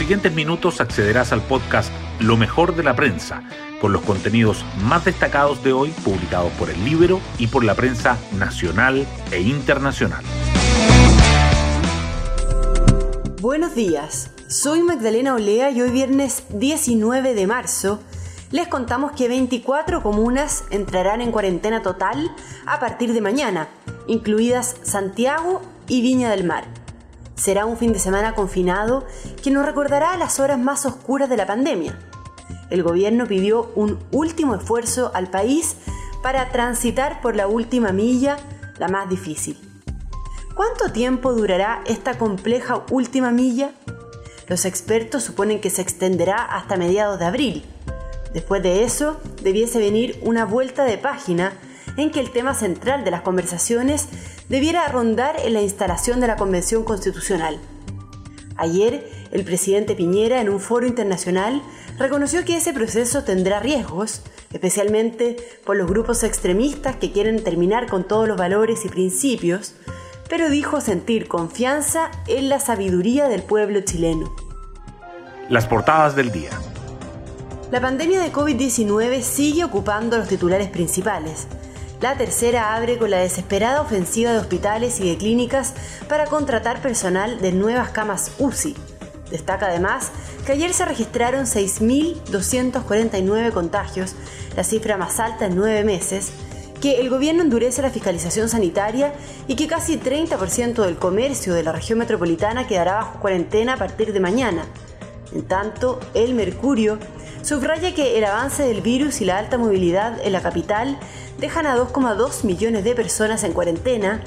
siguientes minutos accederás al podcast Lo mejor de la prensa, con los contenidos más destacados de hoy publicados por el Libro y por la prensa nacional e internacional. Buenos días, soy Magdalena Olea y hoy viernes 19 de marzo les contamos que 24 comunas entrarán en cuarentena total a partir de mañana, incluidas Santiago y Viña del Mar. Será un fin de semana confinado que nos recordará las horas más oscuras de la pandemia. El gobierno pidió un último esfuerzo al país para transitar por la última milla, la más difícil. ¿Cuánto tiempo durará esta compleja última milla? Los expertos suponen que se extenderá hasta mediados de abril. Después de eso, debiese venir una vuelta de página en que el tema central de las conversaciones debiera rondar en la instalación de la Convención Constitucional. Ayer, el presidente Piñera, en un foro internacional, reconoció que ese proceso tendrá riesgos, especialmente por los grupos extremistas que quieren terminar con todos los valores y principios, pero dijo sentir confianza en la sabiduría del pueblo chileno. Las portadas del día. La pandemia de COVID-19 sigue ocupando los titulares principales. La tercera abre con la desesperada ofensiva de hospitales y de clínicas para contratar personal de nuevas camas UCI. Destaca además que ayer se registraron 6.249 contagios, la cifra más alta en nueve meses, que el gobierno endurece la fiscalización sanitaria y que casi 30% del comercio de la región metropolitana quedará bajo cuarentena a partir de mañana. En tanto, el Mercurio subraya que el avance del virus y la alta movilidad en la capital dejan a 2,2 millones de personas en cuarentena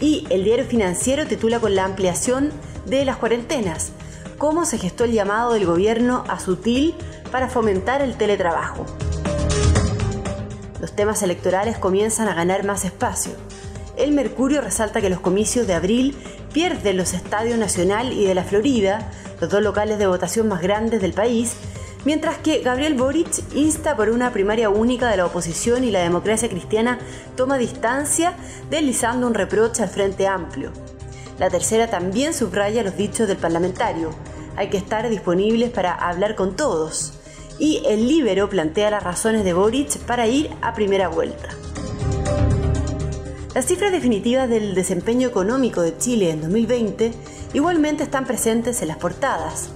y el diario financiero titula con la ampliación de las cuarentenas, cómo se gestó el llamado del gobierno a Sutil para fomentar el teletrabajo. Los temas electorales comienzan a ganar más espacio. El Mercurio resalta que los comicios de abril pierden los estadios Nacional y de la Florida, los dos locales de votación más grandes del país, mientras que Gabriel Boric insta por una primaria única de la oposición y la democracia cristiana toma distancia, deslizando un reproche al Frente Amplio. La tercera también subraya los dichos del parlamentario. Hay que estar disponibles para hablar con todos. Y el Libero plantea las razones de Boric para ir a primera vuelta. Las cifras definitivas del desempeño económico de Chile en 2020 igualmente están presentes en las portadas.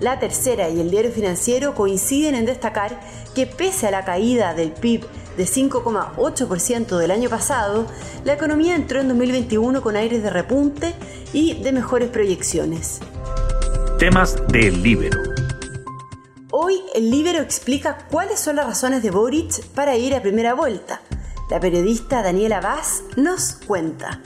La tercera y el diario financiero coinciden en destacar que pese a la caída del PIB de 5,8% del año pasado, la economía entró en 2021 con aires de repunte y de mejores proyecciones. Temas del Libero. Hoy el Libero explica cuáles son las razones de Boric para ir a primera vuelta. La periodista Daniela Vaz nos cuenta.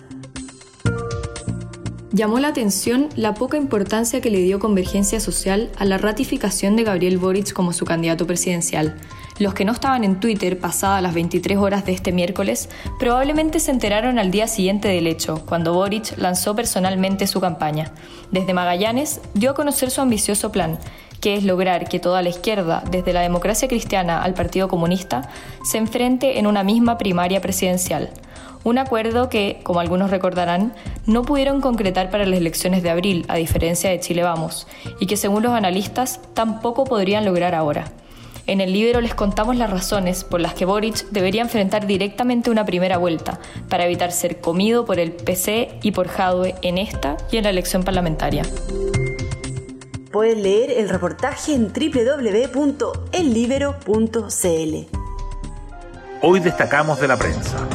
Llamó la atención la poca importancia que le dio Convergencia Social a la ratificación de Gabriel Boric como su candidato presidencial. Los que no estaban en Twitter pasadas las 23 horas de este miércoles probablemente se enteraron al día siguiente del hecho, cuando Boric lanzó personalmente su campaña. Desde Magallanes dio a conocer su ambicioso plan, que es lograr que toda la izquierda, desde la democracia cristiana al Partido Comunista, se enfrente en una misma primaria presidencial. Un acuerdo que, como algunos recordarán, no pudieron concretar para las elecciones de abril, a diferencia de Chile Vamos, y que según los analistas tampoco podrían lograr ahora. En el libro les contamos las razones por las que Boric debería enfrentar directamente una primera vuelta para evitar ser comido por el PC y por Jadwe en esta y en la elección parlamentaria. Pueden leer el reportaje en www.ellibero.cl. Hoy destacamos de la prensa.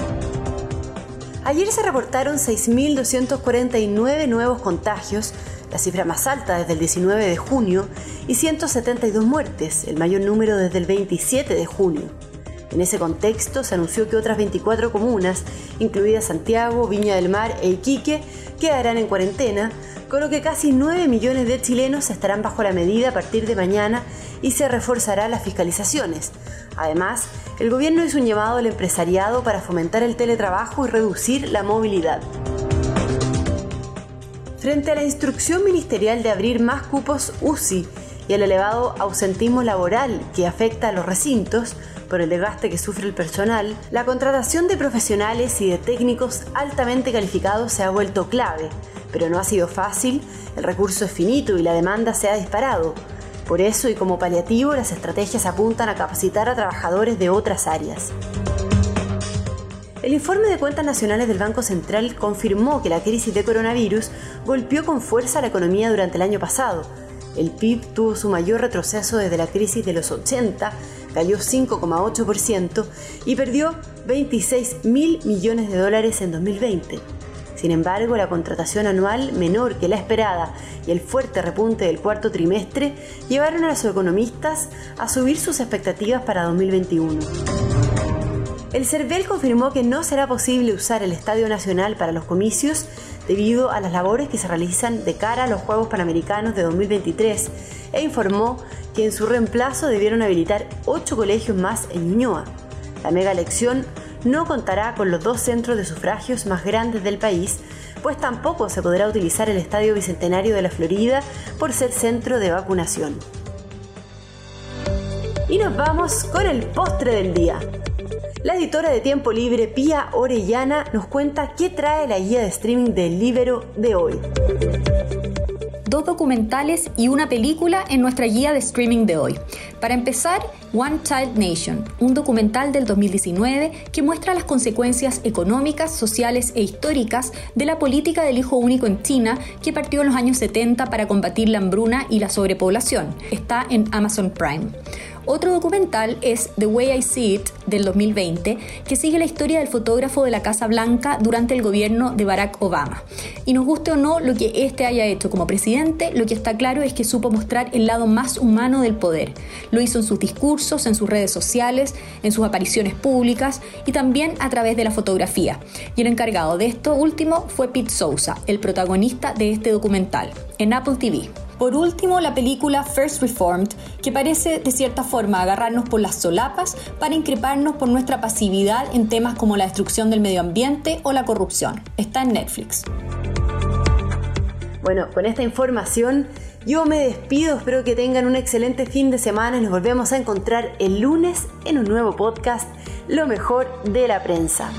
Ayer se reportaron 6.249 nuevos contagios, la cifra más alta desde el 19 de junio, y 172 muertes, el mayor número desde el 27 de junio. En ese contexto se anunció que otras 24 comunas, incluidas Santiago, Viña del Mar e Iquique, quedarán en cuarentena, con lo que casi 9 millones de chilenos estarán bajo la medida a partir de mañana y se reforzará las fiscalizaciones. Además, el gobierno hizo un llamado al empresariado para fomentar el teletrabajo y reducir la movilidad. Frente a la instrucción ministerial de abrir más cupos UCI y el elevado ausentismo laboral que afecta a los recintos por el desgaste que sufre el personal, la contratación de profesionales y de técnicos altamente calificados se ha vuelto clave, Pero no ha sido fácil, el recurso es finito y la demanda se ha disparado. Por eso y como paliativo, las estrategias apuntan a capacitar a trabajadores de otras áreas. El informe de cuentas nacionales del Banco Central confirmó que la crisis de coronavirus golpeó con fuerza la economía durante el año pasado. El PIB tuvo su mayor retroceso desde la crisis de los 80, cayó 5,8% y perdió 26 mil millones de dólares en 2020. Sin embargo, la contratación anual menor que la esperada y el fuerte repunte del cuarto trimestre llevaron a los economistas a subir sus expectativas para 2021. El CERVEL confirmó que no será posible usar el Estadio Nacional para los comicios debido a las labores que se realizan de cara a los Juegos Panamericanos de 2023 e informó que en su reemplazo debieron habilitar ocho colegios más en Ñuñoa. La mega elección no contará con los dos centros de sufragios más grandes del país, pues tampoco se podrá utilizar el Estadio Bicentenario de la Florida por ser centro de vacunación. Y nos vamos con el postre del día. La editora de Tiempo Libre, Pía Orellana, nos cuenta qué trae la guía de streaming del Libero de hoy. Dos documentales y una película en nuestra guía de streaming de hoy. Para empezar, One Child Nation, un documental del 2019 que muestra las consecuencias económicas, sociales e históricas de la política del hijo único en China que partió en los años 70 para combatir la hambruna y la sobrepoblación. Está en Amazon Prime. Otro documental es The Way I See It del 2020, que sigue la historia del fotógrafo de la Casa Blanca durante el gobierno de Barack Obama. Y nos guste o no lo que este haya hecho como presidente, lo que está claro es que supo mostrar el lado más humano del poder. Lo hizo en sus discursos, en sus redes sociales, en sus apariciones públicas y también a través de la fotografía. Y el encargado de esto último fue Pete Souza, el protagonista de este documental, en Apple TV. Por último, la película First Reformed, que parece de cierta forma agarrarnos por las solapas para increparnos por nuestra pasividad en temas como la destrucción del medio ambiente o la corrupción. Está en Netflix. Bueno, con esta información yo me despido, espero que tengan un excelente fin de semana y nos volvemos a encontrar el lunes en un nuevo podcast, Lo mejor de la prensa.